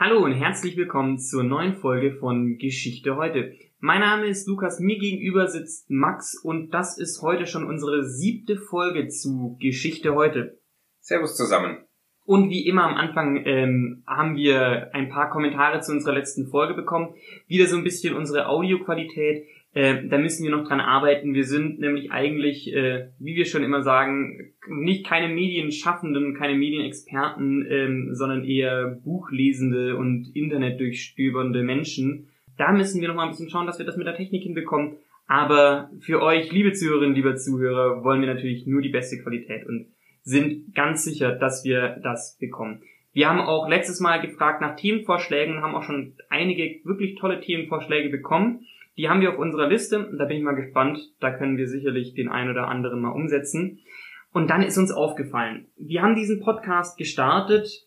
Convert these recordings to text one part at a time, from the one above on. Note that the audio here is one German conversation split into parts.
Hallo und herzlich willkommen zur neuen Folge von Geschichte heute. Mein Name ist Lukas, mir gegenüber sitzt Max und das ist heute schon unsere siebte Folge zu Geschichte heute. Servus zusammen. Und wie immer am Anfang ähm, haben wir ein paar Kommentare zu unserer letzten Folge bekommen. Wieder so ein bisschen unsere Audioqualität. Äh, da müssen wir noch dran arbeiten. Wir sind nämlich eigentlich, äh, wie wir schon immer sagen, nicht keine Medienschaffenden, keine Medienexperten, ähm, sondern eher Buchlesende und Internetdurchstöbernde Menschen. Da müssen wir noch mal ein bisschen schauen, dass wir das mit der Technik hinbekommen. Aber für euch, liebe Zuhörerinnen, lieber Zuhörer, wollen wir natürlich nur die beste Qualität und sind ganz sicher, dass wir das bekommen. Wir haben auch letztes Mal gefragt nach Themenvorschlägen, haben auch schon einige wirklich tolle Themenvorschläge bekommen. Die haben wir auf unserer Liste. Da bin ich mal gespannt. Da können wir sicherlich den einen oder anderen mal umsetzen. Und dann ist uns aufgefallen, wir haben diesen Podcast gestartet,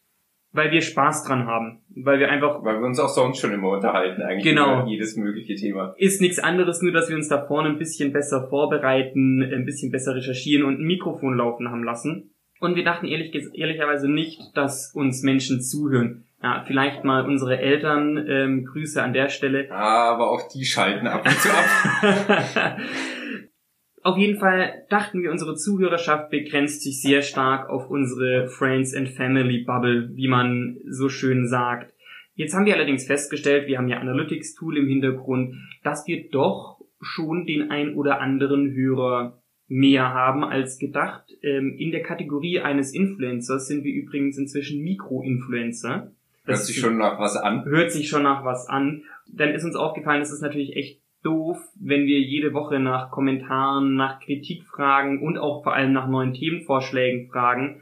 weil wir Spaß dran haben. Weil wir einfach... Weil wir uns auch sonst schon immer unterhalten, eigentlich genau. über jedes mögliche Thema. Ist nichts anderes, nur dass wir uns da vorne ein bisschen besser vorbereiten, ein bisschen besser recherchieren und ein Mikrofon laufen haben lassen. Und wir dachten ehrlich, ehrlicherweise nicht, dass uns Menschen zuhören. Ja, vielleicht mal unsere Eltern, ähm, Grüße an der Stelle. Aber auch die schalten ab und zu ab. auf jeden Fall dachten wir, unsere Zuhörerschaft begrenzt sich sehr stark auf unsere Friends and Family Bubble, wie man so schön sagt. Jetzt haben wir allerdings festgestellt, wir haben ja Analytics Tool im Hintergrund, dass wir doch schon den ein oder anderen Hörer mehr haben als gedacht. Ähm, in der Kategorie eines Influencers sind wir übrigens inzwischen Mikroinfluencer. Hört sich schon nach was an. Hört sich schon nach was an. Dann ist uns aufgefallen, es ist natürlich echt doof, wenn wir jede Woche nach Kommentaren, nach Kritik fragen und auch vor allem nach neuen Themenvorschlägen fragen,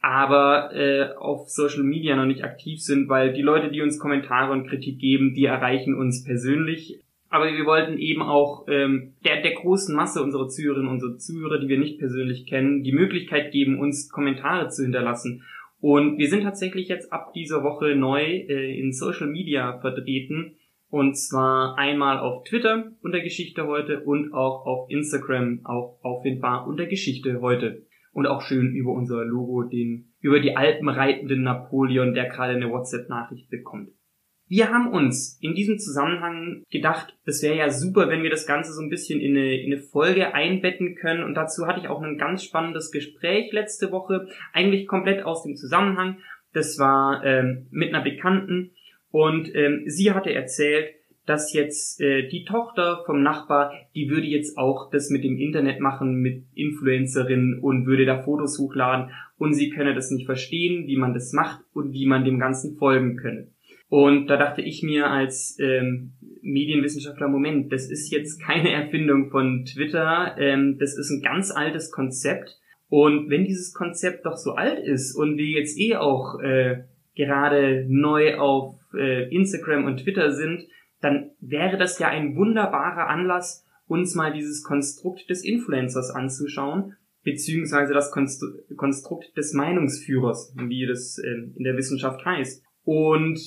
aber äh, auf Social Media noch nicht aktiv sind, weil die Leute, die uns Kommentare und Kritik geben, die erreichen uns persönlich. Aber wir wollten eben auch ähm, der, der großen Masse unserer Zuhörerinnen und Zuhörer, die wir nicht persönlich kennen, die Möglichkeit geben, uns Kommentare zu hinterlassen. Und wir sind tatsächlich jetzt ab dieser Woche neu äh, in Social Media vertreten. Und zwar einmal auf Twitter unter Geschichte heute und auch auf Instagram auch auffindbar unter Geschichte heute. Und auch schön über unser Logo, den, über die Alpen reitenden Napoleon, der gerade eine WhatsApp-Nachricht bekommt. Wir haben uns in diesem Zusammenhang gedacht, es wäre ja super, wenn wir das Ganze so ein bisschen in eine, in eine Folge einbetten können. Und dazu hatte ich auch ein ganz spannendes Gespräch letzte Woche, eigentlich komplett aus dem Zusammenhang. Das war ähm, mit einer Bekannten und ähm, sie hatte erzählt, dass jetzt äh, die Tochter vom Nachbar, die würde jetzt auch das mit dem Internet machen, mit Influencerinnen und würde da Fotos hochladen und sie könne das nicht verstehen, wie man das macht und wie man dem Ganzen folgen könne. Und da dachte ich mir als ähm, Medienwissenschaftler, Moment, das ist jetzt keine Erfindung von Twitter, ähm, das ist ein ganz altes Konzept. Und wenn dieses Konzept doch so alt ist und wir jetzt eh auch äh, gerade neu auf äh, Instagram und Twitter sind, dann wäre das ja ein wunderbarer Anlass, uns mal dieses Konstrukt des Influencers anzuschauen, beziehungsweise das Konstrukt des Meinungsführers, wie das äh, in der Wissenschaft heißt. Und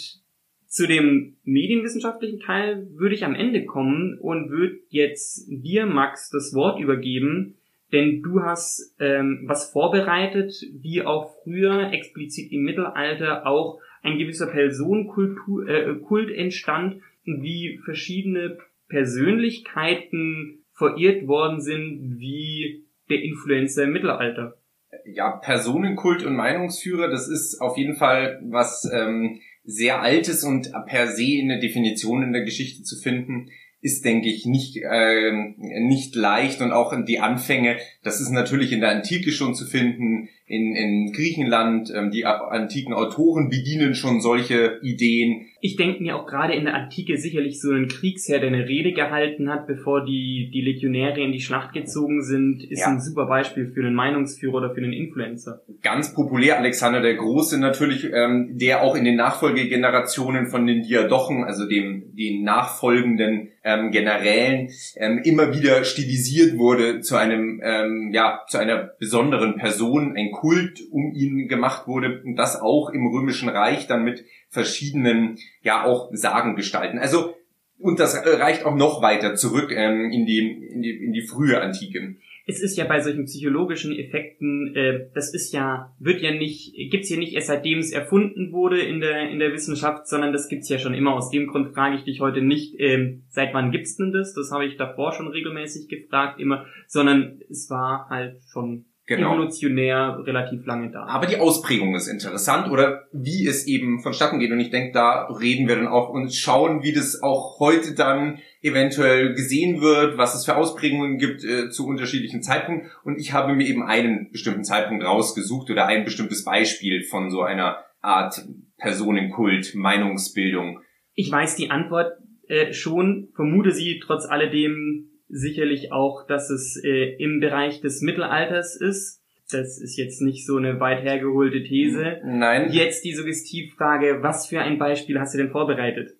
zu dem medienwissenschaftlichen Teil würde ich am Ende kommen und würde jetzt dir, Max, das Wort übergeben, denn du hast ähm, was vorbereitet, wie auch früher, explizit im Mittelalter, auch ein gewisser Personenkult äh, entstand und wie verschiedene Persönlichkeiten verirrt worden sind, wie der Influencer im Mittelalter. Ja, Personenkult und Meinungsführer, das ist auf jeden Fall was ähm, sehr Altes und per se eine Definition in der Geschichte zu finden, ist, denke ich, nicht, äh, nicht leicht. Und auch die Anfänge, das ist natürlich in der Antike schon zu finden, in, in Griechenland, ähm, die antiken Autoren bedienen schon solche Ideen. Ich denke mir auch gerade in der Antike sicherlich so ein Kriegsherr, der eine Rede gehalten hat, bevor die, die Legionäre in die Schlacht gezogen sind, ist ja. ein super Beispiel für einen Meinungsführer oder für einen Influencer. Ganz populär Alexander der Große natürlich, ähm, der auch in den Nachfolgegenerationen von den Diadochen, also dem den nachfolgenden ähm, Generälen, ähm, immer wieder stilisiert wurde zu einem ähm, ja zu einer besonderen Person, ein Kult um ihn gemacht wurde und das auch im Römischen Reich dann mit verschiedenen, ja auch Sagengestalten. Also und das reicht auch noch weiter zurück ähm, in, die, in, die, in die frühe Antike. es ist ja bei solchen psychologischen Effekten, äh, das ist ja, wird ja nicht, gibt's ja nicht erst seitdem es erfunden wurde in der, in der Wissenschaft, sondern das gibt's ja schon immer. Aus dem Grund frage ich dich heute nicht, äh, seit wann gibt's denn das? Das habe ich davor schon regelmäßig gefragt immer, sondern es war halt schon genau. evolutionär relativ lange da. Aber die Ausprägung ist interessant oder wie es eben vonstatten geht. Und ich denke, da reden wir dann auch und schauen, wie das auch heute dann eventuell gesehen wird, was es für Ausprägungen gibt äh, zu unterschiedlichen Zeitpunkten. Und ich habe mir eben einen bestimmten Zeitpunkt rausgesucht oder ein bestimmtes Beispiel von so einer Art Personenkult, Meinungsbildung. Ich weiß die Antwort äh, schon, vermute sie trotz alledem sicherlich auch, dass es äh, im Bereich des Mittelalters ist. Das ist jetzt nicht so eine weit hergeholte These. Nein. Jetzt die Suggestivfrage, was für ein Beispiel hast du denn vorbereitet?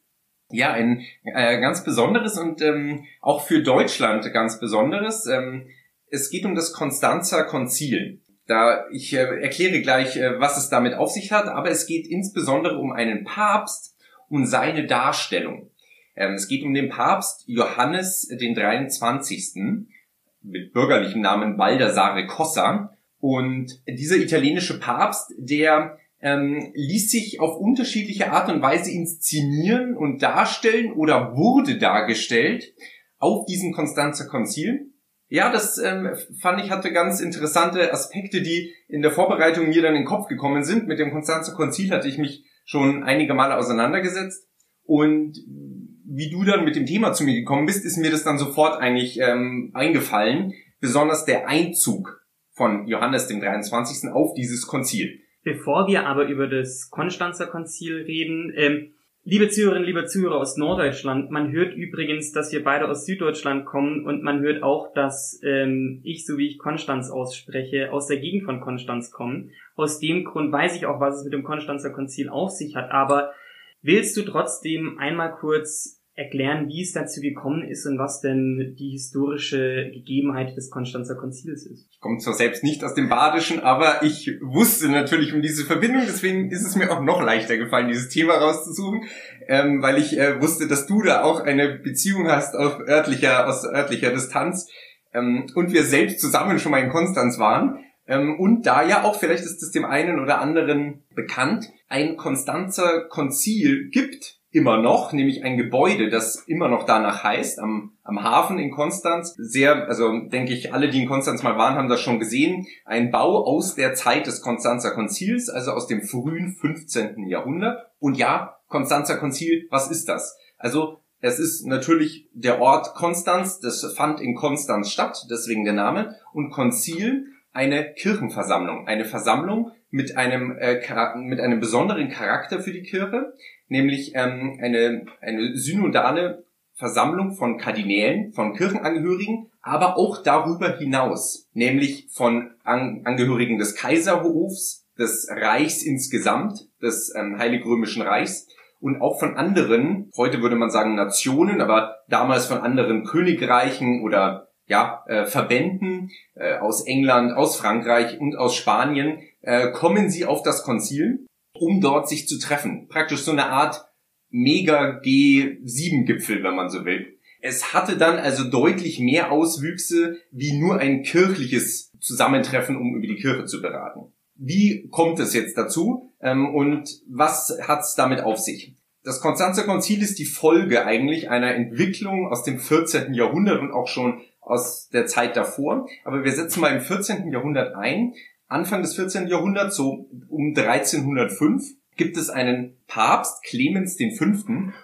Ja, ein äh, ganz besonderes und ähm, auch für Deutschland ganz besonderes. Ähm, es geht um das Konstanzer Konzil. Da ich äh, erkläre gleich, äh, was es damit auf sich hat, aber es geht insbesondere um einen Papst und seine Darstellung. Ähm, es geht um den Papst Johannes den 23. mit bürgerlichem Namen Baldassare Cossa. Und dieser italienische Papst, der ähm, ließ sich auf unterschiedliche Art und Weise inszenieren und darstellen oder wurde dargestellt auf diesem Konstanzer Konzil. Ja, das ähm, fand ich hatte ganz interessante Aspekte, die in der Vorbereitung mir dann in den Kopf gekommen sind. Mit dem Konstanzer Konzil hatte ich mich schon einige Male auseinandergesetzt und wie du dann mit dem Thema zu mir gekommen bist, ist mir das dann sofort eigentlich ähm, eingefallen. Besonders der Einzug von Johannes dem 23. auf dieses Konzil. Bevor wir aber über das Konstanzer Konzil reden, ähm, liebe Zuhörerinnen, liebe Zuhörer aus Norddeutschland, man hört übrigens, dass wir beide aus Süddeutschland kommen und man hört auch, dass ähm, ich, so wie ich Konstanz ausspreche, aus der Gegend von Konstanz komme. Aus dem Grund weiß ich auch, was es mit dem Konstanzer Konzil auf sich hat, aber willst du trotzdem einmal kurz erklären, wie es dazu gekommen ist und was denn die historische Gegebenheit des Konstanzer Konzils ist. Ich komme zwar selbst nicht aus dem Badischen, aber ich wusste natürlich um diese Verbindung, deswegen ist es mir auch noch leichter gefallen, dieses Thema rauszusuchen, ähm, weil ich äh, wusste, dass du da auch eine Beziehung hast auf örtlicher, aus örtlicher Distanz ähm, und wir selbst zusammen schon mal in Konstanz waren. Ähm, und da ja auch, vielleicht ist es dem einen oder anderen bekannt, ein Konstanzer Konzil gibt, immer noch, nämlich ein Gebäude, das immer noch danach heißt, am, am Hafen in Konstanz. Sehr, also denke ich, alle, die in Konstanz mal waren, haben das schon gesehen. Ein Bau aus der Zeit des Konstanzer Konzils, also aus dem frühen 15. Jahrhundert. Und ja, Konstanzer Konzil, was ist das? Also es ist natürlich der Ort Konstanz, das fand in Konstanz statt, deswegen der Name. Und Konzil, eine Kirchenversammlung, eine Versammlung mit einem, äh, mit einem besonderen Charakter für die Kirche, nämlich ähm, eine, eine synodale Versammlung von Kardinälen, von Kirchenangehörigen, aber auch darüber hinaus, nämlich von An Angehörigen des Kaiserhofs, des Reichs insgesamt, des ähm, Heilig Römischen Reichs und auch von anderen, heute würde man sagen Nationen, aber damals von anderen Königreichen oder ja, äh, Verbänden äh, aus England, aus Frankreich und aus Spanien, äh, kommen sie auf das Konzil um dort sich zu treffen. Praktisch so eine Art Mega G7-Gipfel, wenn man so will. Es hatte dann also deutlich mehr Auswüchse wie nur ein kirchliches Zusammentreffen, um über die Kirche zu beraten. Wie kommt es jetzt dazu ähm, und was hat es damit auf sich? Das Konstanzer Konzil ist die Folge eigentlich einer Entwicklung aus dem 14. Jahrhundert und auch schon aus der Zeit davor. Aber wir setzen mal im 14. Jahrhundert ein, Anfang des 14. Jahrhunderts, so um 1305, gibt es einen Papst, Clemens V.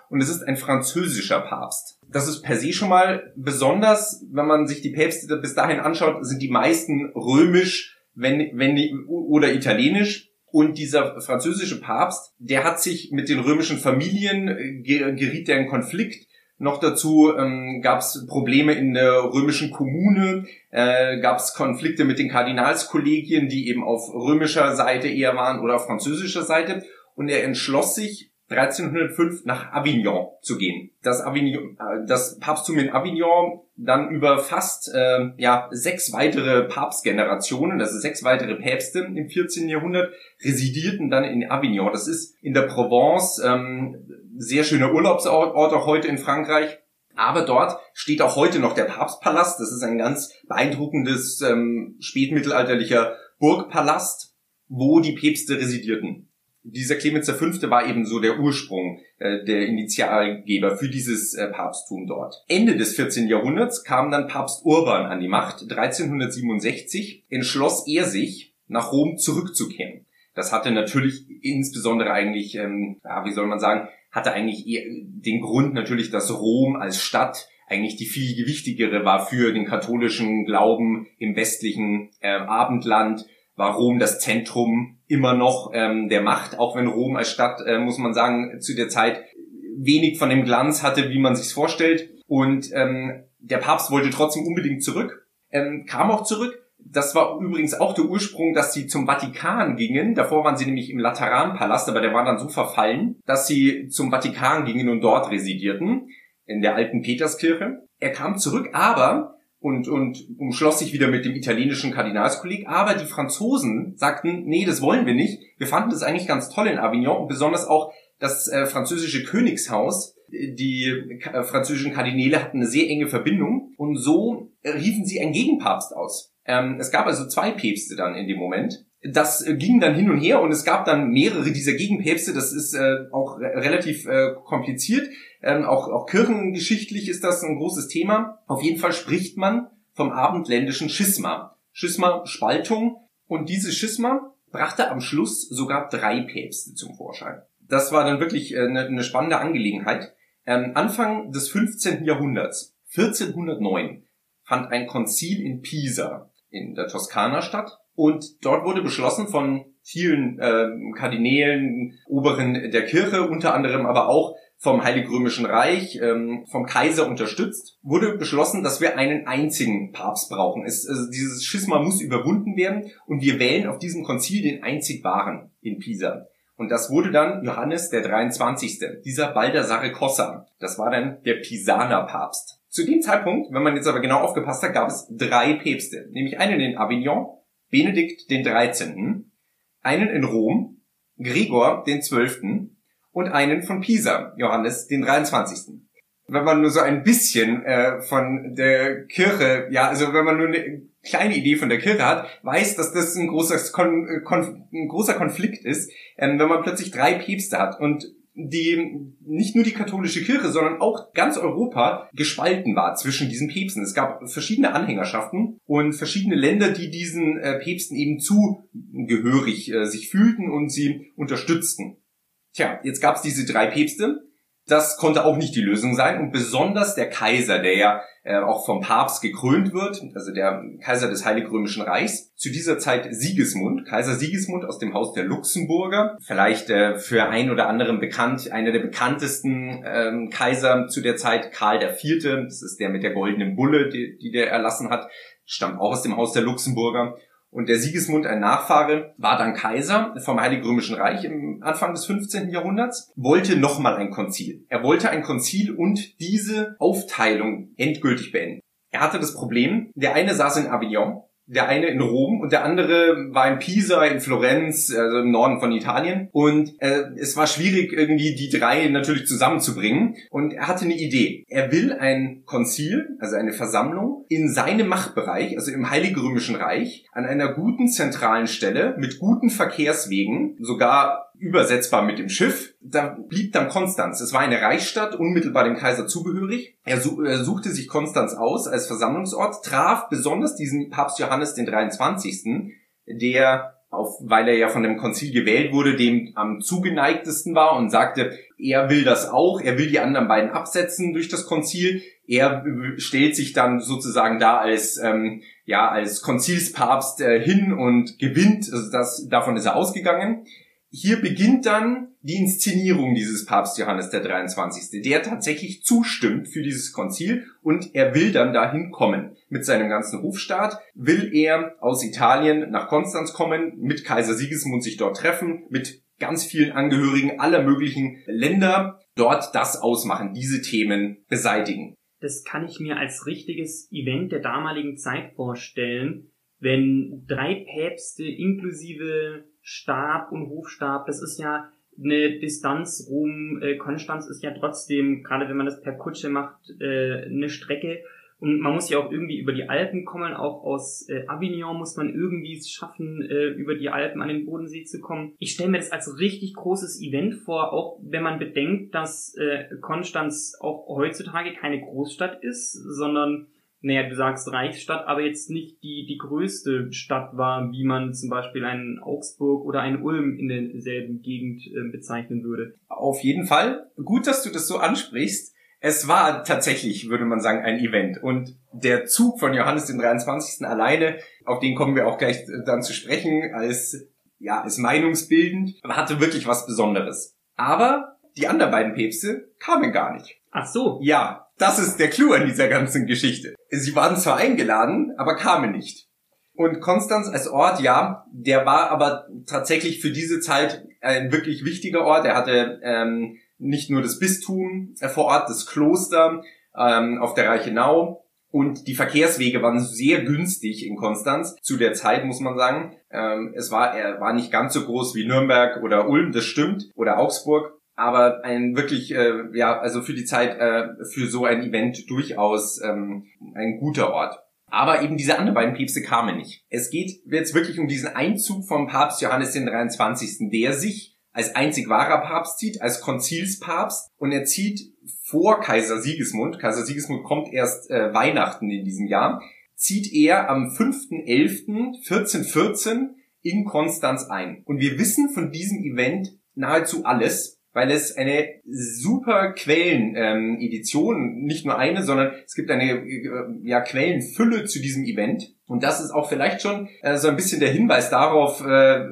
und es ist ein französischer Papst. Das ist per se schon mal besonders, wenn man sich die Päpste bis dahin anschaut, sind die meisten römisch, wenn, wenn oder italienisch. Und dieser französische Papst, der hat sich mit den römischen Familien, äh, geriet der in Konflikt noch dazu ähm, gab es Probleme in der römischen Kommune, äh, gab es Konflikte mit den Kardinalskollegien, die eben auf römischer Seite eher waren oder auf französischer Seite. Und er entschloss sich, 1305 nach Avignon zu gehen. Das, Avignon, äh, das Papsttum in Avignon dann über fast äh, ja, sechs weitere Papstgenerationen, also sechs weitere Päpste im 14. Jahrhundert, residierten dann in Avignon. Das ist in der Provence ähm, sehr schöner Urlaubsort auch heute in Frankreich. Aber dort steht auch heute noch der Papstpalast. Das ist ein ganz beeindruckendes ähm, spätmittelalterlicher Burgpalast, wo die Päpste residierten. Dieser Clemens V. war eben so der Ursprung, äh, der Initialgeber für dieses äh, Papsttum dort. Ende des 14. Jahrhunderts kam dann Papst Urban an die Macht. 1367 entschloss er sich, nach Rom zurückzukehren. Das hatte natürlich insbesondere eigentlich, ähm, ja, wie soll man sagen, hatte eigentlich den Grund natürlich, dass Rom als Stadt eigentlich die viel gewichtigere war für den katholischen Glauben im westlichen äh, Abendland, war Rom das Zentrum immer noch ähm, der Macht, auch wenn Rom als Stadt, äh, muss man sagen, zu der Zeit wenig von dem Glanz hatte, wie man sich vorstellt. Und ähm, der Papst wollte trotzdem unbedingt zurück, ähm, kam auch zurück, das war übrigens auch der Ursprung, dass sie zum Vatikan gingen. Davor waren sie nämlich im Lateranpalast, aber der war dann so verfallen, dass sie zum Vatikan gingen und dort residierten, in der alten Peterskirche. Er kam zurück, aber und, und umschloss sich wieder mit dem italienischen Kardinalskolleg. Aber die Franzosen sagten, nee, das wollen wir nicht. Wir fanden das eigentlich ganz toll in Avignon und besonders auch das äh, französische Königshaus. Die äh, französischen Kardinäle hatten eine sehr enge Verbindung und so äh, riefen sie einen Gegenpapst aus. Ähm, es gab also zwei Päpste dann in dem Moment. Das äh, ging dann hin und her und es gab dann mehrere dieser Gegenpäpste. Das ist äh, auch re relativ kompliziert. Ähm, auch, auch kirchengeschichtlich ist das ein großes Thema. Auf jeden Fall spricht man vom abendländischen Schisma. Schisma, Spaltung. Und dieses Schisma brachte am Schluss sogar drei Päpste zum Vorschein. Das war dann wirklich äh, eine, eine spannende Angelegenheit. Ähm, Anfang des 15. Jahrhunderts, 1409, fand ein Konzil in Pisa in der Toskana statt. Und dort wurde beschlossen von vielen äh, Kardinälen, Oberen der Kirche, unter anderem aber auch vom Heilig Römischen Reich, ähm, vom Kaiser unterstützt, wurde beschlossen, dass wir einen einzigen Papst brauchen. Es, also dieses Schisma muss überwunden werden und wir wählen auf diesem Konzil den einzig wahren in Pisa. Und das wurde dann Johannes der 23. Dieser Baldassare Cossa. Das war dann der Pisaner Papst. Zu dem Zeitpunkt, wenn man jetzt aber genau aufgepasst hat, gab es drei Päpste, nämlich einen in Avignon, Benedikt den 13., einen in Rom, Gregor den 12. und einen von Pisa, Johannes den 23. Wenn man nur so ein bisschen äh, von der Kirche, ja, also wenn man nur eine kleine Idee von der Kirche hat, weiß, dass das ein großer, Kon Konf ein großer Konflikt ist, ähm, wenn man plötzlich drei Päpste hat und die nicht nur die katholische Kirche, sondern auch ganz Europa gespalten war zwischen diesen Päpsten. Es gab verschiedene Anhängerschaften und verschiedene Länder, die diesen äh, Päpsten eben zugehörig äh, sich fühlten und sie unterstützten. Tja, jetzt gab es diese drei Päpste das konnte auch nicht die Lösung sein. Und besonders der Kaiser, der ja äh, auch vom Papst gekrönt wird, also der Kaiser des Heilig Römischen Reichs, zu dieser Zeit Sigismund, Kaiser Sigismund aus dem Haus der Luxemburger, vielleicht äh, für ein oder anderen bekannt, einer der bekanntesten ähm, Kaiser zu der Zeit, Karl IV., das ist der mit der goldenen Bulle, die, die der erlassen hat, stammt auch aus dem Haus der Luxemburger. Und der Sigismund, ein Nachfahre, war dann Kaiser vom Heiligen Römischen Reich im Anfang des 15. Jahrhunderts, wollte nochmal ein Konzil. Er wollte ein Konzil und diese Aufteilung endgültig beenden. Er hatte das Problem, der eine saß in Avignon, der eine in Rom und der andere war in Pisa, in Florenz, also im Norden von Italien. Und äh, es war schwierig, irgendwie die drei natürlich zusammenzubringen. Und er hatte eine Idee. Er will ein Konzil, also eine Versammlung, in seinem Machtbereich, also im Heiligen Römischen Reich, an einer guten zentralen Stelle mit guten Verkehrswegen, sogar übersetzbar mit dem Schiff. Da blieb dann Konstanz. Es war eine Reichsstadt, unmittelbar dem Kaiser zugehörig. Er, suchte sich Konstanz aus als Versammlungsort, traf besonders diesen Papst Johannes den 23., der auf, weil er ja von dem Konzil gewählt wurde, dem am zugeneigtesten war und sagte, er will das auch, er will die anderen beiden absetzen durch das Konzil. Er stellt sich dann sozusagen da als ähm, ja als Konzilspapst äh, hin und gewinnt. Also das davon ist er ausgegangen hier beginnt dann die Inszenierung dieses Papst Johannes der 23., der tatsächlich zustimmt für dieses Konzil und er will dann dahin kommen. Mit seinem ganzen Hofstaat will er aus Italien nach Konstanz kommen, mit Kaiser Sigismund sich dort treffen, mit ganz vielen Angehörigen aller möglichen Länder dort das ausmachen, diese Themen beseitigen. Das kann ich mir als richtiges Event der damaligen Zeit vorstellen, wenn drei Päpste inklusive Stab und Hofstab, das ist ja eine Distanz. Rom, äh, Konstanz ist ja trotzdem, gerade wenn man das per Kutsche macht, äh, eine Strecke. Und man muss ja auch irgendwie über die Alpen kommen, auch aus äh, Avignon muss man irgendwie es schaffen, äh, über die Alpen an den Bodensee zu kommen. Ich stelle mir das als richtig großes Event vor, auch wenn man bedenkt, dass äh, Konstanz auch heutzutage keine Großstadt ist, sondern naja, du sagst Reichsstadt, aber jetzt nicht die, die größte Stadt war, wie man zum Beispiel einen Augsburg oder einen Ulm in derselben Gegend äh, bezeichnen würde. Auf jeden Fall. Gut, dass du das so ansprichst. Es war tatsächlich, würde man sagen, ein Event. Und der Zug von Johannes den 23. alleine, auf den kommen wir auch gleich dann zu sprechen, als, ja, als meinungsbildend, hatte wirklich was Besonderes. Aber die anderen beiden Päpste kamen gar nicht. Ach so. Ja, das ist der Clou an dieser ganzen Geschichte. Sie waren zwar eingeladen, aber kamen nicht. Und Konstanz als Ort, ja, der war aber tatsächlich für diese Zeit ein wirklich wichtiger Ort. Er hatte ähm, nicht nur das Bistum äh, vor Ort, das Kloster ähm, auf der Reichenau und die Verkehrswege waren sehr günstig in Konstanz zu der Zeit, muss man sagen. Ähm, es war, er war nicht ganz so groß wie Nürnberg oder Ulm, das stimmt, oder Augsburg, aber ein wirklich, äh, ja, also für die Zeit, äh, für so ein Event durchaus ähm, ein guter Ort. Aber eben diese anderen beiden Päpste kamen nicht. Es geht jetzt wirklich um diesen Einzug vom Papst Johannes den 23., der sich als einzig wahrer Papst zieht, als Konzilspapst und er zieht vor Kaiser Sigismund, Kaiser Sigismund kommt erst äh, Weihnachten in diesem Jahr, zieht er am 5.11.1414 in Konstanz ein. Und wir wissen von diesem Event nahezu alles, weil es eine super Quellen-Edition, ähm, nicht nur eine, sondern es gibt eine äh, ja, Quellenfülle zu diesem Event. Und das ist auch vielleicht schon äh, so ein bisschen der Hinweis darauf, äh,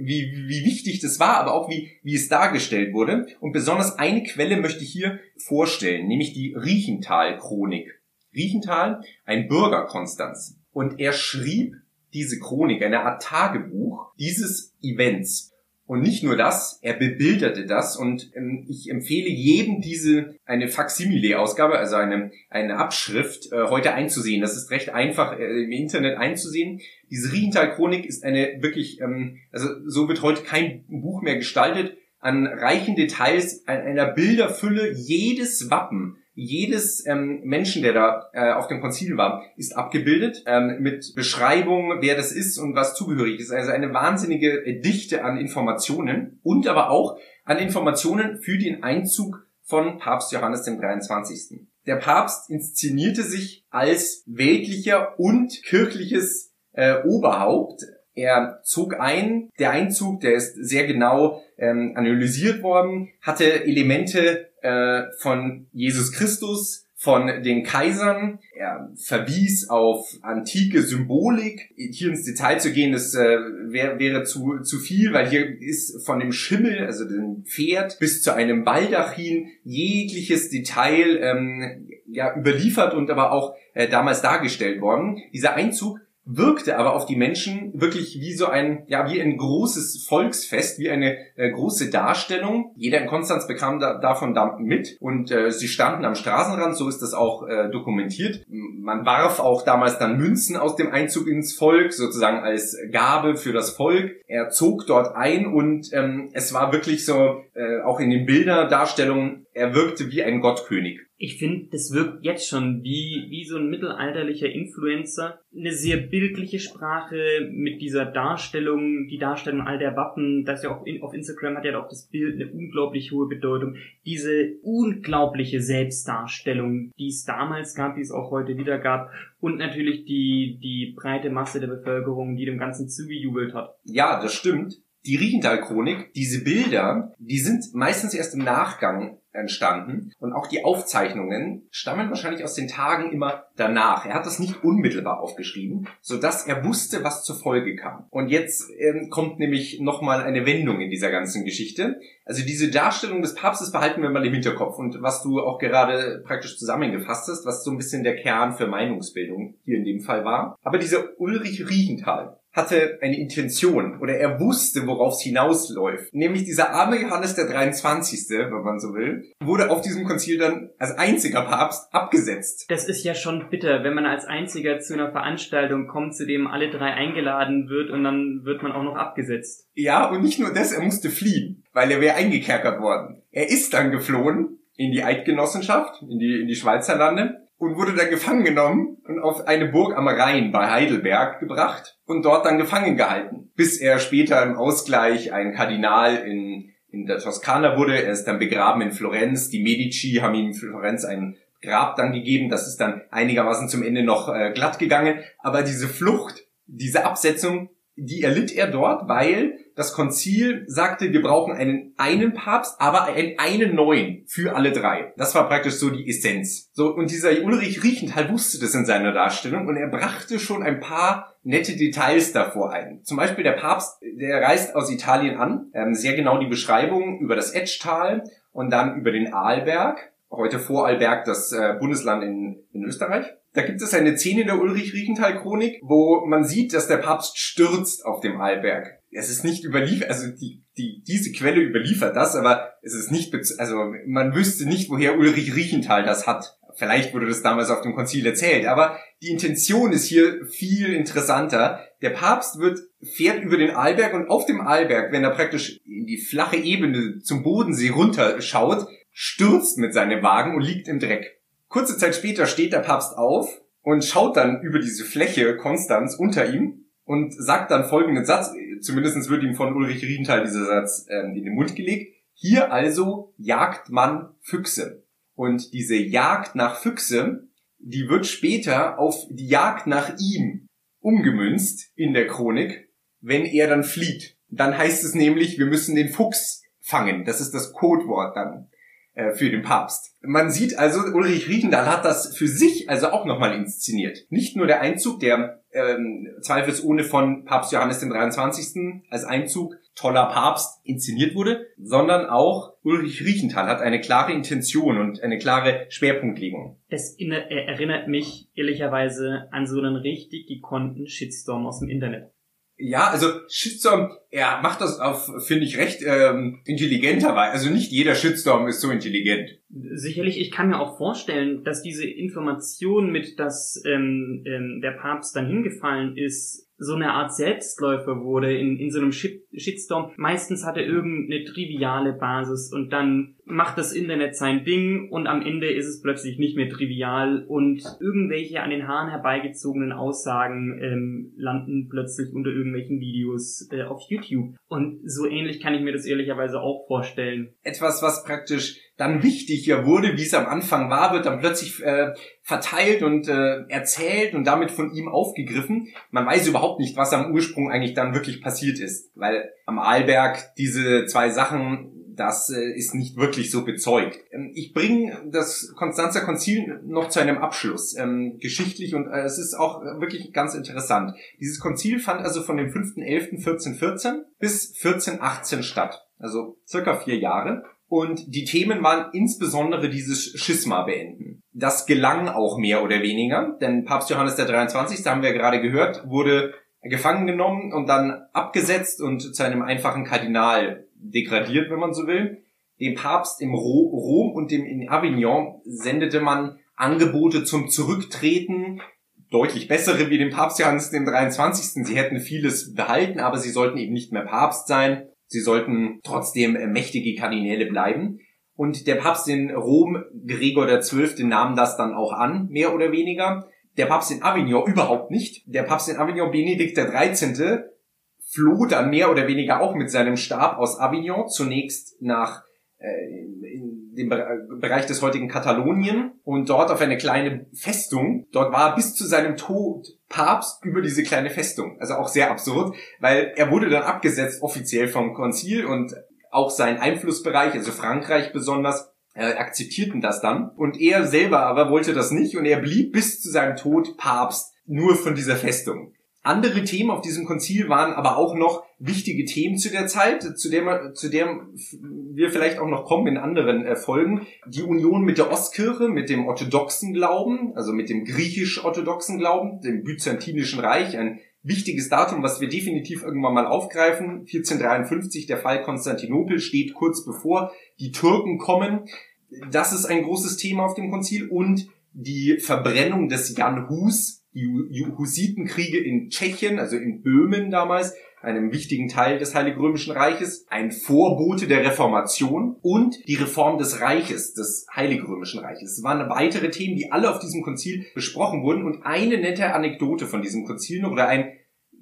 wie, wie wichtig das war, aber auch wie, wie es dargestellt wurde. Und besonders eine Quelle möchte ich hier vorstellen, nämlich die Riechenthal-Chronik. Riechenthal, ein Bürger Konstanz. Und er schrieb diese Chronik, eine Art Tagebuch dieses Events. Und nicht nur das, er bebilderte das und ähm, ich empfehle jedem diese eine Faksimile-Ausgabe, also eine, eine Abschrift, äh, heute einzusehen. Das ist recht einfach äh, im Internet einzusehen. Diese Rienthal-Chronik ist eine wirklich, ähm, also so wird heute kein Buch mehr gestaltet, an reichen Details, an einer Bilderfülle jedes Wappen jedes ähm, Menschen, der da äh, auf dem Konzil war, ist abgebildet ähm, mit Beschreibung, wer das ist und was zugehörig ist. Also eine wahnsinnige Dichte an Informationen und aber auch an Informationen für den Einzug von Papst Johannes dem 23. Der Papst inszenierte sich als weltlicher und kirchliches äh, Oberhaupt. Er zog ein, der Einzug, der ist sehr genau ähm, analysiert worden, hatte Elemente äh, von Jesus Christus, von den Kaisern. Er verwies auf antike Symbolik. Hier ins Detail zu gehen, das äh, wär, wäre zu, zu viel, weil hier ist von dem Schimmel, also dem Pferd, bis zu einem Baldachin jegliches Detail ähm, ja, überliefert und aber auch äh, damals dargestellt worden. Dieser Einzug wirkte aber auf die Menschen wirklich wie so ein, ja, wie ein großes Volksfest, wie eine äh, große Darstellung. Jeder in Konstanz bekam da, davon da mit und äh, sie standen am Straßenrand, so ist das auch äh, dokumentiert. Man warf auch damals dann Münzen aus dem Einzug ins Volk, sozusagen als Gabe für das Volk. Er zog dort ein und ähm, es war wirklich so, äh, auch in den Bilderdarstellungen, er wirkte wie ein Gottkönig ich finde, das wirkt jetzt schon wie, wie so ein mittelalterlicher Influencer. Eine sehr bildliche Sprache mit dieser Darstellung, die Darstellung all der Wappen, das ja auch in, auf Instagram hat ja auch das Bild eine unglaublich hohe Bedeutung. Diese unglaubliche Selbstdarstellung, die es damals gab, die es auch heute wieder gab. Und natürlich die, die breite Masse der Bevölkerung, die dem Ganzen zugejubelt hat. Ja, das stimmt. Die Riechenthal-Chronik, diese Bilder, die sind meistens erst im Nachgang entstanden. Und auch die Aufzeichnungen stammen wahrscheinlich aus den Tagen immer danach. Er hat das nicht unmittelbar aufgeschrieben, so dass er wusste, was zur Folge kam. Und jetzt ähm, kommt nämlich nochmal eine Wendung in dieser ganzen Geschichte. Also diese Darstellung des Papstes behalten wir mal im Hinterkopf. Und was du auch gerade praktisch zusammengefasst hast, was so ein bisschen der Kern für Meinungsbildung hier in dem Fall war. Aber dieser Ulrich Riechenthal, hatte eine Intention oder er wusste, worauf es hinausläuft. Nämlich dieser arme Johannes der 23., wenn man so will, wurde auf diesem Konzil dann als einziger Papst abgesetzt. Das ist ja schon bitter, wenn man als einziger zu einer Veranstaltung kommt, zu dem alle drei eingeladen wird und dann wird man auch noch abgesetzt. Ja, und nicht nur das, er musste fliehen, weil er wäre eingekerkert worden. Er ist dann geflohen in die Eidgenossenschaft, in die, in die Schweizer Lande und wurde dann gefangen genommen und auf eine Burg am Rhein bei Heidelberg gebracht und dort dann gefangen gehalten, bis er später im Ausgleich ein Kardinal in, in der Toskana wurde. Er ist dann begraben in Florenz. Die Medici haben ihm in Florenz ein Grab dann gegeben. Das ist dann einigermaßen zum Ende noch äh, glatt gegangen. Aber diese Flucht, diese Absetzung, die erlitt er dort, weil das Konzil sagte, wir brauchen einen einen Papst, aber einen, einen neuen für alle drei. Das war praktisch so die Essenz. So und dieser Ulrich Riechenthal wusste das in seiner Darstellung und er brachte schon ein paar nette Details davor ein. Zum Beispiel der Papst, der reist aus Italien an, ähm, sehr genau die Beschreibung über das Etschtal und dann über den Arlberg, heute Vorarlberg, das äh, Bundesland in, in Österreich. Da gibt es eine Szene in der Ulrich-Riechenthal-Chronik, wo man sieht, dass der Papst stürzt auf dem Arlberg. Es ist nicht überliefert, also die, die, diese Quelle überliefert das, aber es ist nicht, also man wüsste nicht, woher Ulrich Riechenthal das hat. Vielleicht wurde das damals auf dem Konzil erzählt, aber die Intention ist hier viel interessanter. Der Papst wird, fährt über den Arlberg und auf dem Arlberg, wenn er praktisch in die flache Ebene zum Bodensee runterschaut, stürzt mit seinem Wagen und liegt im Dreck. Kurze Zeit später steht der Papst auf und schaut dann über diese Fläche Konstanz unter ihm und sagt dann folgenden Satz, zumindest wird ihm von Ulrich Rienthal dieser Satz ähm, in den Mund gelegt. Hier also jagt man Füchse. Und diese Jagd nach Füchse, die wird später auf die Jagd nach ihm umgemünzt in der Chronik, wenn er dann flieht. Dann heißt es nämlich, wir müssen den Fuchs fangen. Das ist das Codewort dann. Äh, für den Papst. Man sieht also, Ulrich Riechendahl hat das für sich also auch nochmal inszeniert. Nicht nur der Einzug, der ähm, zweifelsohne von Papst Johannes dem 23. als Einzug toller Papst inszeniert wurde, sondern auch Ulrich Riechenthal hat eine klare Intention und eine klare Schwerpunktlegung. Es erinnert mich ehrlicherweise an so einen richtig gekonnten Shitstorm aus dem Internet. Ja, also Shitstorm, er macht das auf, finde ich, recht ähm, intelligenter Weise. Also nicht jeder Shitstorm ist so intelligent. Sicherlich, ich kann mir auch vorstellen, dass diese Information mit, dass ähm, ähm, der Papst dann hingefallen ist, so eine Art Selbstläufer wurde in, in so einem Shitstorm. Meistens hat er irgendeine triviale Basis und dann macht das Internet sein Ding und am Ende ist es plötzlich nicht mehr trivial und irgendwelche an den Haaren herbeigezogenen Aussagen ähm, landen plötzlich unter irgendwelchen Videos äh, auf YouTube. Und so ähnlich kann ich mir das ehrlicherweise auch vorstellen. Etwas, was praktisch dann wichtiger wurde, wie es am Anfang war, wird dann plötzlich äh, verteilt und äh, erzählt und damit von ihm aufgegriffen. Man weiß überhaupt nicht, was am Ursprung eigentlich dann wirklich passiert ist, weil am Arlberg diese zwei Sachen das äh, ist nicht wirklich so bezeugt. Ähm, ich bringe das Konstanzer Konzil noch zu einem Abschluss, ähm, geschichtlich und äh, es ist auch wirklich ganz interessant. Dieses Konzil fand also von dem 5.11.1414 bis 1418 statt, also circa vier Jahre. Und die Themen waren insbesondere dieses Schisma beenden. Das gelang auch mehr oder weniger, denn Papst Johannes der 23., haben wir gerade gehört, wurde gefangen genommen und dann abgesetzt und zu einem einfachen Kardinal degradiert, wenn man so will. Dem Papst im Rom und dem in Avignon sendete man Angebote zum Zurücktreten, deutlich bessere wie dem Papst Johannes dem 23. Sie hätten vieles behalten, aber sie sollten eben nicht mehr Papst sein. Sie sollten trotzdem äh, mächtige Kardinäle bleiben. Und der Papst in Rom, Gregor XII., nahm das dann auch an, mehr oder weniger. Der Papst in Avignon überhaupt nicht. Der Papst in Avignon, Benedikt XIII., floh dann mehr oder weniger auch mit seinem Stab aus Avignon zunächst nach äh, in dem Bereich des heutigen Katalonien und dort auf eine kleine Festung. Dort war er bis zu seinem Tod Papst über diese kleine Festung. Also auch sehr absurd, weil er wurde dann abgesetzt offiziell vom Konzil und auch sein Einflussbereich, also Frankreich besonders, äh, akzeptierten das dann. Und er selber aber wollte das nicht und er blieb bis zu seinem Tod Papst nur von dieser Festung. Andere Themen auf diesem Konzil waren aber auch noch wichtige Themen zu der Zeit, zu der, zu der wir vielleicht auch noch kommen in anderen äh, Folgen. Die Union mit der Ostkirche, mit dem orthodoxen Glauben, also mit dem griechisch-orthodoxen Glauben, dem byzantinischen Reich, ein wichtiges Datum, was wir definitiv irgendwann mal aufgreifen. 1453, der Fall Konstantinopel steht kurz bevor. Die Türken kommen. Das ist ein großes Thema auf dem Konzil und die Verbrennung des Jan Hus, die Hussitenkriege in Tschechien, also in Böhmen damals, einem wichtigen Teil des Heiligen Römischen Reiches, ein Vorbote der Reformation und die Reform des Reiches, des Heiligen Römischen Reiches. Es waren weitere Themen, die alle auf diesem Konzil besprochen wurden und eine nette Anekdote von diesem Konzil noch oder ein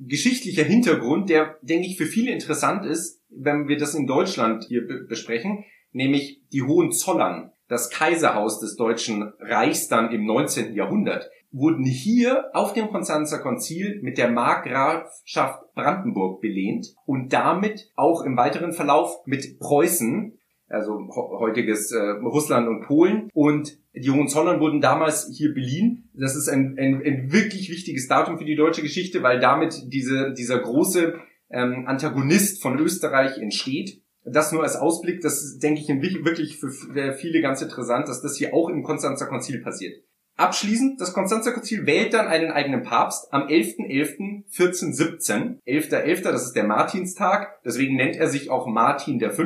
geschichtlicher Hintergrund, der, denke ich, für viele interessant ist, wenn wir das in Deutschland hier besprechen, nämlich die Hohenzollern, das Kaiserhaus des Deutschen Reichs dann im 19. Jahrhundert wurden hier auf dem Konstanzer Konzil mit der Markgrafschaft Brandenburg belehnt und damit auch im weiteren Verlauf mit Preußen, also heutiges äh, Russland und Polen. Und die Hohenzollern wurden damals hier beliehen. Das ist ein, ein, ein wirklich wichtiges Datum für die deutsche Geschichte, weil damit diese, dieser große ähm, Antagonist von Österreich entsteht. Das nur als Ausblick, das denke ich, wirklich für viele ganz interessant, dass das hier auch im Konstanzer Konzil passiert. Abschließend, das Konstanzer Konzil wählt dann einen eigenen Papst am 11.11.1417. 11.11., das ist der Martinstag, deswegen nennt er sich auch Martin V.,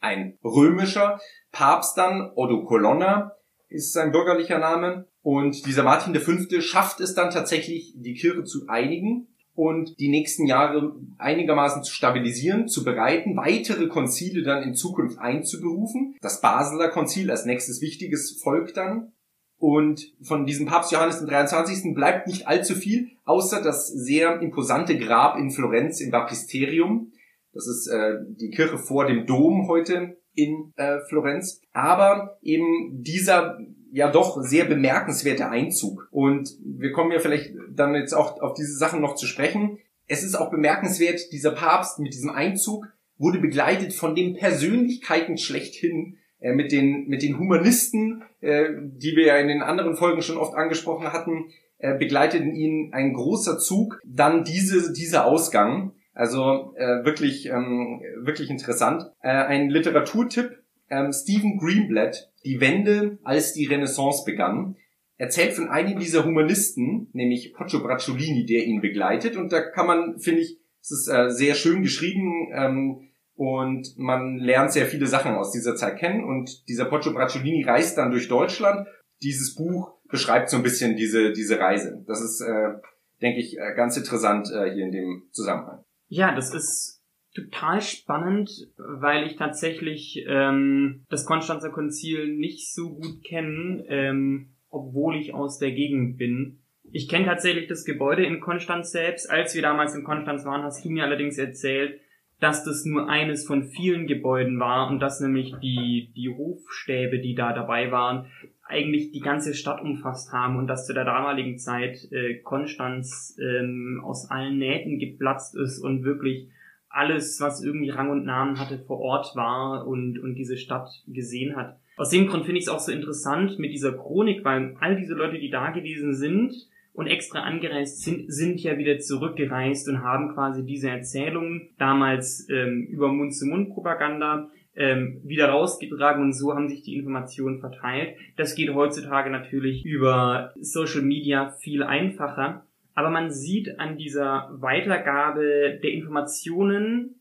ein römischer Papst dann, Otto Colonna ist sein bürgerlicher Name. Und dieser Martin V. schafft es dann tatsächlich, die Kirche zu einigen und die nächsten Jahre einigermaßen zu stabilisieren, zu bereiten, weitere Konzile dann in Zukunft einzuberufen. Das Basler Konzil als nächstes wichtiges folgt dann. Und von diesem Papst Johannes dem 23. bleibt nicht allzu viel, außer das sehr imposante Grab in Florenz im Baptisterium. Das ist äh, die Kirche vor dem Dom heute in äh, Florenz. Aber eben dieser ja doch sehr bemerkenswerte Einzug. Und wir kommen ja vielleicht dann jetzt auch auf diese Sachen noch zu sprechen. Es ist auch bemerkenswert, dieser Papst mit diesem Einzug wurde begleitet von den Persönlichkeiten schlechthin, äh, mit den, mit den Humanisten, äh, die wir ja in den anderen Folgen schon oft angesprochen hatten, äh, begleiteten ihn ein großer Zug. Dann diese, dieser Ausgang. Also äh, wirklich, ähm, wirklich interessant. Äh, ein Literaturtipp. Ähm, Stephen Greenblatt, Die Wende, als die Renaissance begann, erzählt von einem dieser Humanisten, nämlich Poggio Bracciolini, der ihn begleitet. Und da kann man, finde ich, es ist äh, sehr schön geschrieben, ähm, und man lernt sehr viele Sachen aus dieser Zeit kennen und dieser Poggio Bracciolini reist dann durch Deutschland. Dieses Buch beschreibt so ein bisschen diese, diese Reise. Das ist, äh, denke ich, äh, ganz interessant äh, hier in dem Zusammenhang. Ja, das ist total spannend, weil ich tatsächlich ähm, das Konstanzer Konzil nicht so gut kenne, ähm, obwohl ich aus der Gegend bin. Ich kenne tatsächlich das Gebäude in Konstanz selbst. Als wir damals in Konstanz waren, hast du mir allerdings erzählt, dass das nur eines von vielen Gebäuden war und dass nämlich die, die Hofstäbe, die da dabei waren, eigentlich die ganze Stadt umfasst haben und dass zu der damaligen Zeit äh, Konstanz ähm, aus allen Nähten geplatzt ist und wirklich alles, was irgendwie Rang und Namen hatte, vor Ort war und, und diese Stadt gesehen hat. Aus dem Grund finde ich es auch so interessant mit dieser Chronik, weil all diese Leute, die da gewesen sind, und extra angereist sind, sind ja wieder zurückgereist und haben quasi diese Erzählungen damals ähm, über Mund-zu-Mund-Propaganda ähm, wieder rausgetragen und so haben sich die Informationen verteilt. Das geht heutzutage natürlich über Social Media viel einfacher. Aber man sieht an dieser Weitergabe der Informationen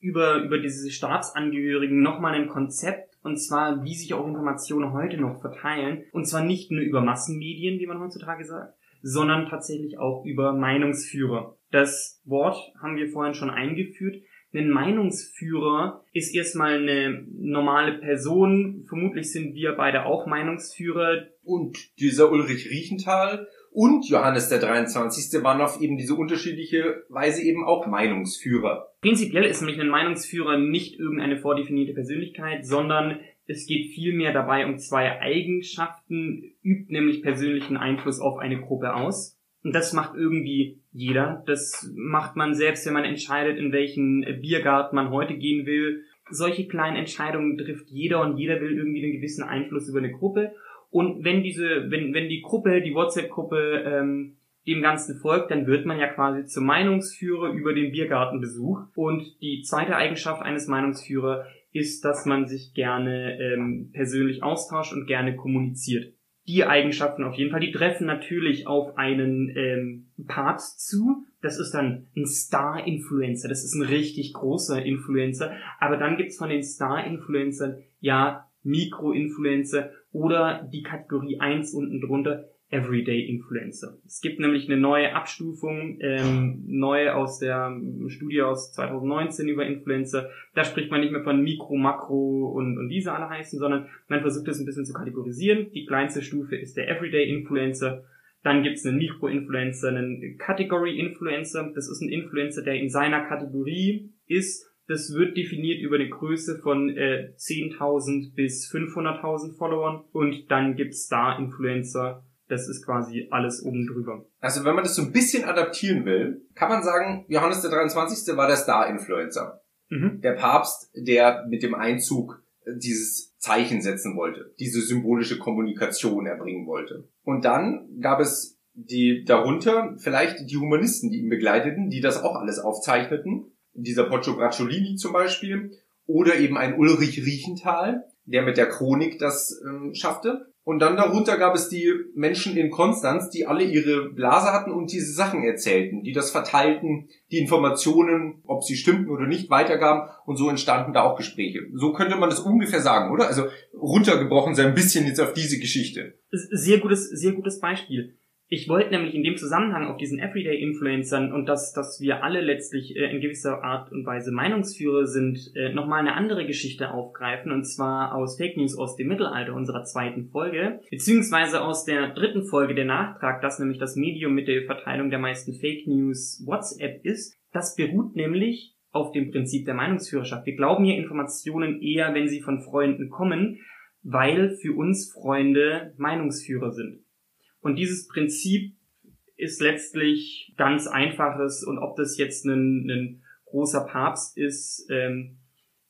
über, über diese Staatsangehörigen nochmal ein Konzept, und zwar, wie sich auch Informationen heute noch verteilen. Und zwar nicht nur über Massenmedien, wie man heutzutage sagt, sondern tatsächlich auch über Meinungsführer. Das Wort haben wir vorhin schon eingeführt. Ein Meinungsführer ist erstmal eine normale Person. Vermutlich sind wir beide auch Meinungsführer. Und dieser Ulrich Riechenthal und Johannes der 23. waren auf eben diese unterschiedliche Weise eben auch Meinungsführer. Prinzipiell ist nämlich ein Meinungsführer nicht irgendeine vordefinierte Persönlichkeit, sondern es geht vielmehr dabei um zwei Eigenschaften, übt nämlich persönlichen Einfluss auf eine Gruppe aus. Und das macht irgendwie jeder. Das macht man selbst, wenn man entscheidet, in welchen Biergarten man heute gehen will. Solche kleinen Entscheidungen trifft jeder und jeder will irgendwie einen gewissen Einfluss über eine Gruppe. Und wenn diese, wenn, wenn die Gruppe, die WhatsApp-Gruppe ähm, dem Ganzen folgt, dann wird man ja quasi zum Meinungsführer über den Biergartenbesuch. Und die zweite Eigenschaft eines Meinungsführers ist, dass man sich gerne ähm, persönlich austauscht und gerne kommuniziert. die Eigenschaften auf jeden Fall. Die treffen natürlich auf einen ähm, Papst zu. Das ist dann ein Star-Influencer. Das ist ein richtig großer Influencer. Aber dann gibt's von den Star-Influencern ja Mikro-Influencer oder die Kategorie 1 unten drunter Everyday Influencer. Es gibt nämlich eine neue Abstufung, ähm, neu aus der Studie aus 2019 über Influencer. Da spricht man nicht mehr von Mikro, Makro und, und diese alle heißen, sondern man versucht es ein bisschen zu kategorisieren. Die kleinste Stufe ist der Everyday Influencer. Dann gibt es einen Mikro-Influencer, einen Category-Influencer. Das ist ein Influencer, der in seiner Kategorie ist. Das wird definiert über eine Größe von äh, 10.000 bis 500.000 Followern. Und dann gibt's Star-Influencer, das ist quasi alles oben drüber. Also wenn man das so ein bisschen adaptieren will, kann man sagen, Johannes der 23. war der Star-Influencer. Mhm. Der Papst, der mit dem Einzug dieses Zeichen setzen wollte, diese symbolische Kommunikation erbringen wollte. Und dann gab es die darunter vielleicht die Humanisten, die ihn begleiteten, die das auch alles aufzeichneten. Dieser Poggio Bracciolini zum Beispiel. Oder eben ein Ulrich Riechenthal, der mit der Chronik das ähm, schaffte. Und dann darunter gab es die Menschen in Konstanz, die alle ihre Blase hatten und diese Sachen erzählten, die das verteilten, die Informationen, ob sie stimmten oder nicht, weitergaben und so entstanden da auch Gespräche. So könnte man das ungefähr sagen, oder? Also runtergebrochen sein ein bisschen jetzt auf diese Geschichte. Sehr gutes, sehr gutes Beispiel. Ich wollte nämlich in dem Zusammenhang auf diesen Everyday-Influencern und dass, dass wir alle letztlich äh, in gewisser Art und Weise Meinungsführer sind, äh, nochmal eine andere Geschichte aufgreifen und zwar aus Fake News aus dem Mittelalter unserer zweiten Folge, beziehungsweise aus der dritten Folge der Nachtrag, dass nämlich das Medium mit der Verteilung der meisten Fake News WhatsApp ist. Das beruht nämlich auf dem Prinzip der Meinungsführerschaft. Wir glauben hier Informationen eher, wenn sie von Freunden kommen, weil für uns Freunde Meinungsführer sind. Und dieses Prinzip ist letztlich ganz einfaches und ob das jetzt ein, ein großer Papst ist, ähm,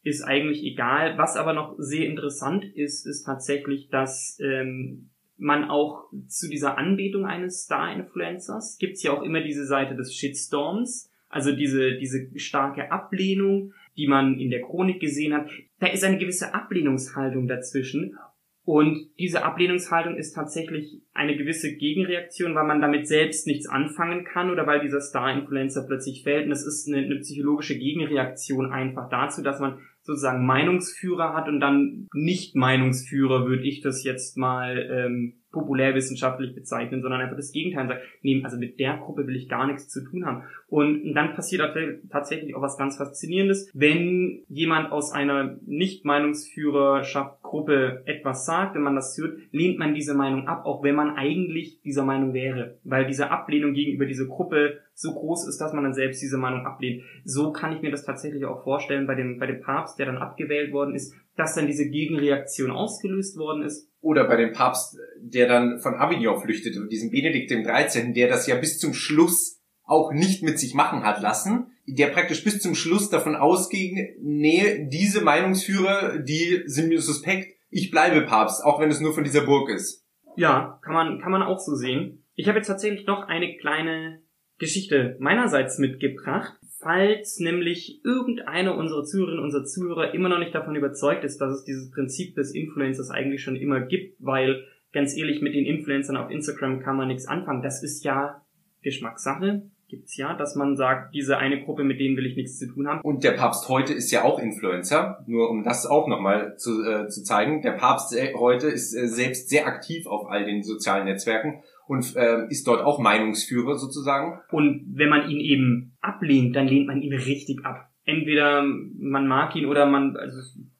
ist eigentlich egal. Was aber noch sehr interessant ist, ist tatsächlich, dass ähm, man auch zu dieser Anbetung eines Star-Influencers gibt's ja auch immer diese Seite des Shitstorms, also diese, diese starke Ablehnung, die man in der Chronik gesehen hat. Da ist eine gewisse Ablehnungshaltung dazwischen und diese Ablehnungshaltung ist tatsächlich eine gewisse Gegenreaktion, weil man damit selbst nichts anfangen kann oder weil dieser Star-Influencer plötzlich fällt. Und es ist eine, eine, psychologische Gegenreaktion einfach dazu, dass man sozusagen Meinungsführer hat und dann nicht Meinungsführer, würde ich das jetzt mal ähm, populärwissenschaftlich bezeichnen, sondern einfach das Gegenteil sagt, nee, also mit der Gruppe will ich gar nichts zu tun haben. Und dann passiert tatsächlich auch was ganz Faszinierendes, wenn jemand aus einer Nicht-Meinungsführerschaft Gruppe etwas sagt, wenn man das hört, lehnt man diese Meinung ab, auch wenn man eigentlich dieser Meinung wäre, weil diese Ablehnung gegenüber dieser Gruppe so groß ist, dass man dann selbst diese Meinung ablehnt. So kann ich mir das tatsächlich auch vorstellen bei dem, bei dem Papst, der dann abgewählt worden ist, dass dann diese Gegenreaktion ausgelöst worden ist. Oder bei dem Papst, der dann von Avignon flüchtete, diesem Benedikt dem 13., der das ja bis zum Schluss auch nicht mit sich machen hat lassen, der praktisch bis zum Schluss davon ausging, nee, diese Meinungsführer, die sind mir suspekt, ich bleibe Papst, auch wenn es nur von dieser Burg ist. Ja, kann man, kann man auch so sehen. Ich habe jetzt tatsächlich noch eine kleine Geschichte meinerseits mitgebracht. Falls nämlich irgendeiner unserer Zuhörerinnen, unserer Zuhörer immer noch nicht davon überzeugt ist, dass es dieses Prinzip des Influencers eigentlich schon immer gibt, weil ganz ehrlich, mit den Influencern auf Instagram kann man nichts anfangen. Das ist ja Geschmackssache gibt's ja, dass man sagt, diese eine Gruppe, mit denen will ich nichts zu tun haben. Und der Papst heute ist ja auch Influencer, nur um das auch nochmal zu, äh, zu zeigen. Der Papst heute ist äh, selbst sehr aktiv auf all den sozialen Netzwerken und äh, ist dort auch Meinungsführer sozusagen. Und wenn man ihn eben ablehnt, dann lehnt man ihn richtig ab. Entweder man mag ihn oder man, also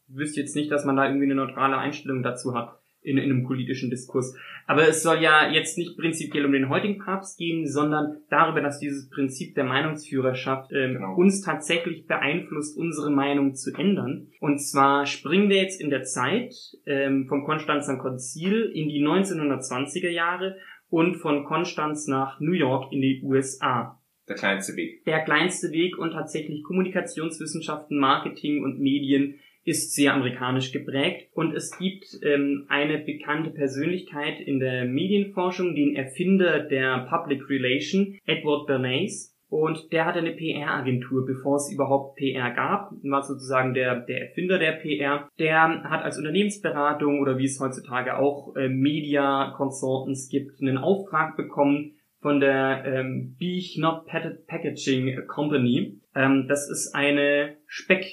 wüsste jetzt nicht, dass man da irgendwie eine neutrale Einstellung dazu hat in, in einem politischen Diskurs. Aber es soll ja jetzt nicht prinzipiell um den heutigen Papst gehen, sondern darüber, dass dieses Prinzip der Meinungsführerschaft ähm, genau. uns tatsächlich beeinflusst, unsere Meinung zu ändern. Und zwar springen wir jetzt in der Zeit ähm, vom Konstanzer Konzil in die 1920er Jahre und von Konstanz nach New York in die USA. Der kleinste Weg. Der kleinste Weg und tatsächlich Kommunikationswissenschaften, Marketing und Medien ist sehr amerikanisch geprägt und es gibt ähm, eine bekannte Persönlichkeit in der Medienforschung, den Erfinder der Public Relation, Edward Bernays. Und der hatte eine PR-Agentur, bevor es überhaupt PR gab, war sozusagen der, der Erfinder der PR. Der hat als Unternehmensberatung oder wie es heutzutage auch äh, Media Consultants gibt, einen Auftrag bekommen von der ähm, Beech Not Packaging Company. Ähm, das ist eine Speck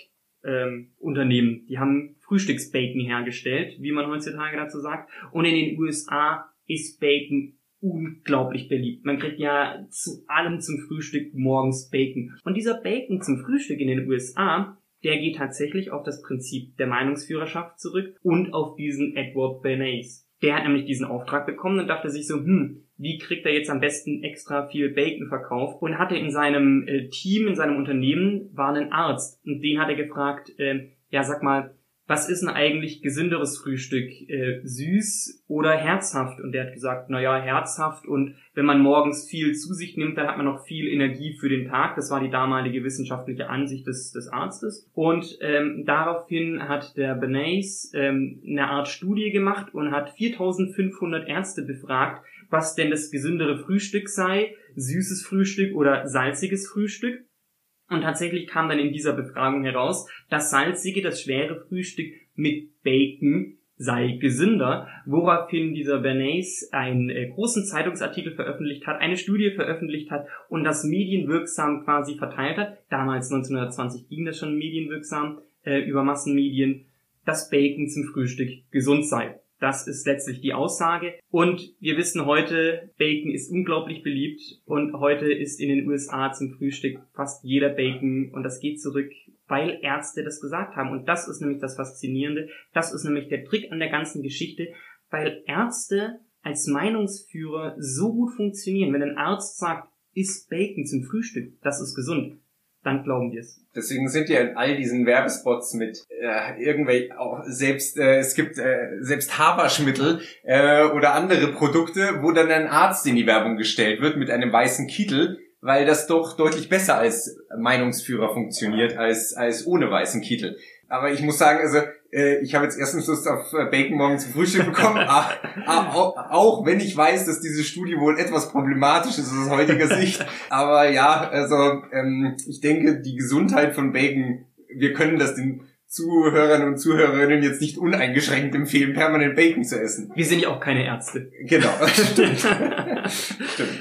ähm, Unternehmen. Die haben Frühstücksbacon hergestellt, wie man heutzutage dazu sagt. Und in den USA ist Bacon unglaublich beliebt. Man kriegt ja zu allem zum Frühstück morgens Bacon. Und dieser Bacon zum Frühstück in den USA, der geht tatsächlich auf das Prinzip der Meinungsführerschaft zurück und auf diesen Edward Bernays. Der hat nämlich diesen Auftrag bekommen und dachte sich so, hm, wie kriegt er jetzt am besten extra viel Bacon verkauft? Und hatte in seinem äh, Team, in seinem Unternehmen, war ein Arzt. Und den hat er gefragt, äh, ja, sag mal, was ist denn eigentlich gesünderes Frühstück? Äh, süß oder herzhaft? Und der hat gesagt, na ja, herzhaft und wenn man morgens viel zu sich nimmt, dann hat man noch viel Energie für den Tag. Das war die damalige wissenschaftliche Ansicht des, des Arztes. Und ähm, daraufhin hat der Benays ähm, eine Art Studie gemacht und hat 4500 Ärzte befragt, was denn das gesündere Frühstück sei, süßes Frühstück oder salziges Frühstück. Und tatsächlich kam dann in dieser Befragung heraus, das salzige, das schwere Frühstück mit Bacon sei gesünder, woraufhin dieser Bernays einen äh, großen Zeitungsartikel veröffentlicht hat, eine Studie veröffentlicht hat und das medienwirksam quasi verteilt hat. Damals 1920 ging das schon medienwirksam äh, über Massenmedien, dass Bacon zum Frühstück gesund sei. Das ist letztlich die Aussage. Und wir wissen heute, Bacon ist unglaublich beliebt und heute ist in den USA zum Frühstück fast jeder Bacon und das geht zurück, weil Ärzte das gesagt haben. Und das ist nämlich das Faszinierende. Das ist nämlich der Trick an der ganzen Geschichte, weil Ärzte als Meinungsführer so gut funktionieren. Wenn ein Arzt sagt, isst Bacon zum Frühstück, das ist gesund, dann glauben wir es. Deswegen sind ja in all diesen Werbespots mit äh, irgendwelche auch selbst äh, es gibt äh, selbst Haberschmittel äh, oder andere Produkte, wo dann ein Arzt in die Werbung gestellt wird mit einem weißen Kittel, weil das doch deutlich besser als Meinungsführer funktioniert als als ohne weißen Kittel. Aber ich muss sagen, also ich habe jetzt erstens Lust auf äh, Bacon morgen zum Frühstück bekommen, ah, ah, auch, auch wenn ich weiß, dass diese Studie wohl etwas problematisch ist aus heutiger Sicht. Aber ja, also ähm, ich denke, die Gesundheit von Bacon, wir können das den Zuhörern und Zuhörerinnen jetzt nicht uneingeschränkt empfehlen, permanent Bacon zu essen. Wir sind ja auch keine Ärzte. Genau, stimmt. stimmt.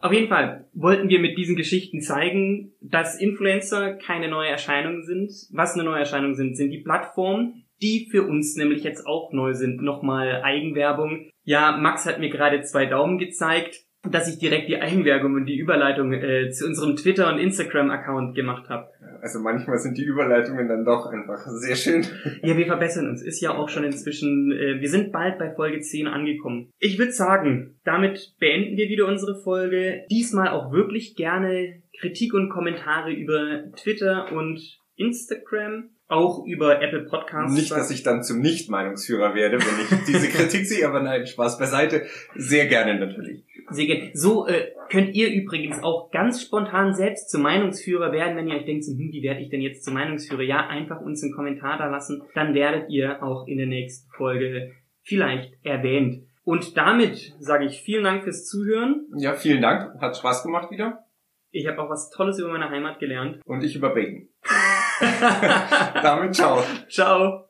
Auf jeden Fall wollten wir mit diesen Geschichten zeigen, dass Influencer keine neue Erscheinung sind. Was eine neue Erscheinung sind, sind die Plattformen, die für uns nämlich jetzt auch neu sind. Nochmal Eigenwerbung. Ja, Max hat mir gerade zwei Daumen gezeigt, dass ich direkt die Eigenwerbung und die Überleitung äh, zu unserem Twitter- und Instagram-Account gemacht habe. Also manchmal sind die Überleitungen dann doch einfach sehr schön. Ja, wir verbessern uns. Ist ja auch schon inzwischen, äh, wir sind bald bei Folge 10 angekommen. Ich würde sagen, damit beenden wir wieder unsere Folge. Diesmal auch wirklich gerne Kritik und Kommentare über Twitter und Instagram auch über Apple Podcasts. Nicht, dass ich dann zum Nicht-Meinungsführer werde, wenn ich diese Kritik sehe, aber nein, Spaß beiseite. Sehr gerne natürlich. Sehr gerne. So äh, könnt ihr übrigens auch ganz spontan selbst zum Meinungsführer werden, wenn ihr euch denkt, so, hm, wie werde ich denn jetzt zum Meinungsführer? Ja, einfach uns einen Kommentar da lassen, dann werdet ihr auch in der nächsten Folge vielleicht erwähnt. Und damit sage ich vielen Dank fürs Zuhören. Ja, vielen Dank. Hat Spaß gemacht wieder. Ich habe auch was Tolles über meine Heimat gelernt. Und ich über Bacon. Damit ciao. Ciao.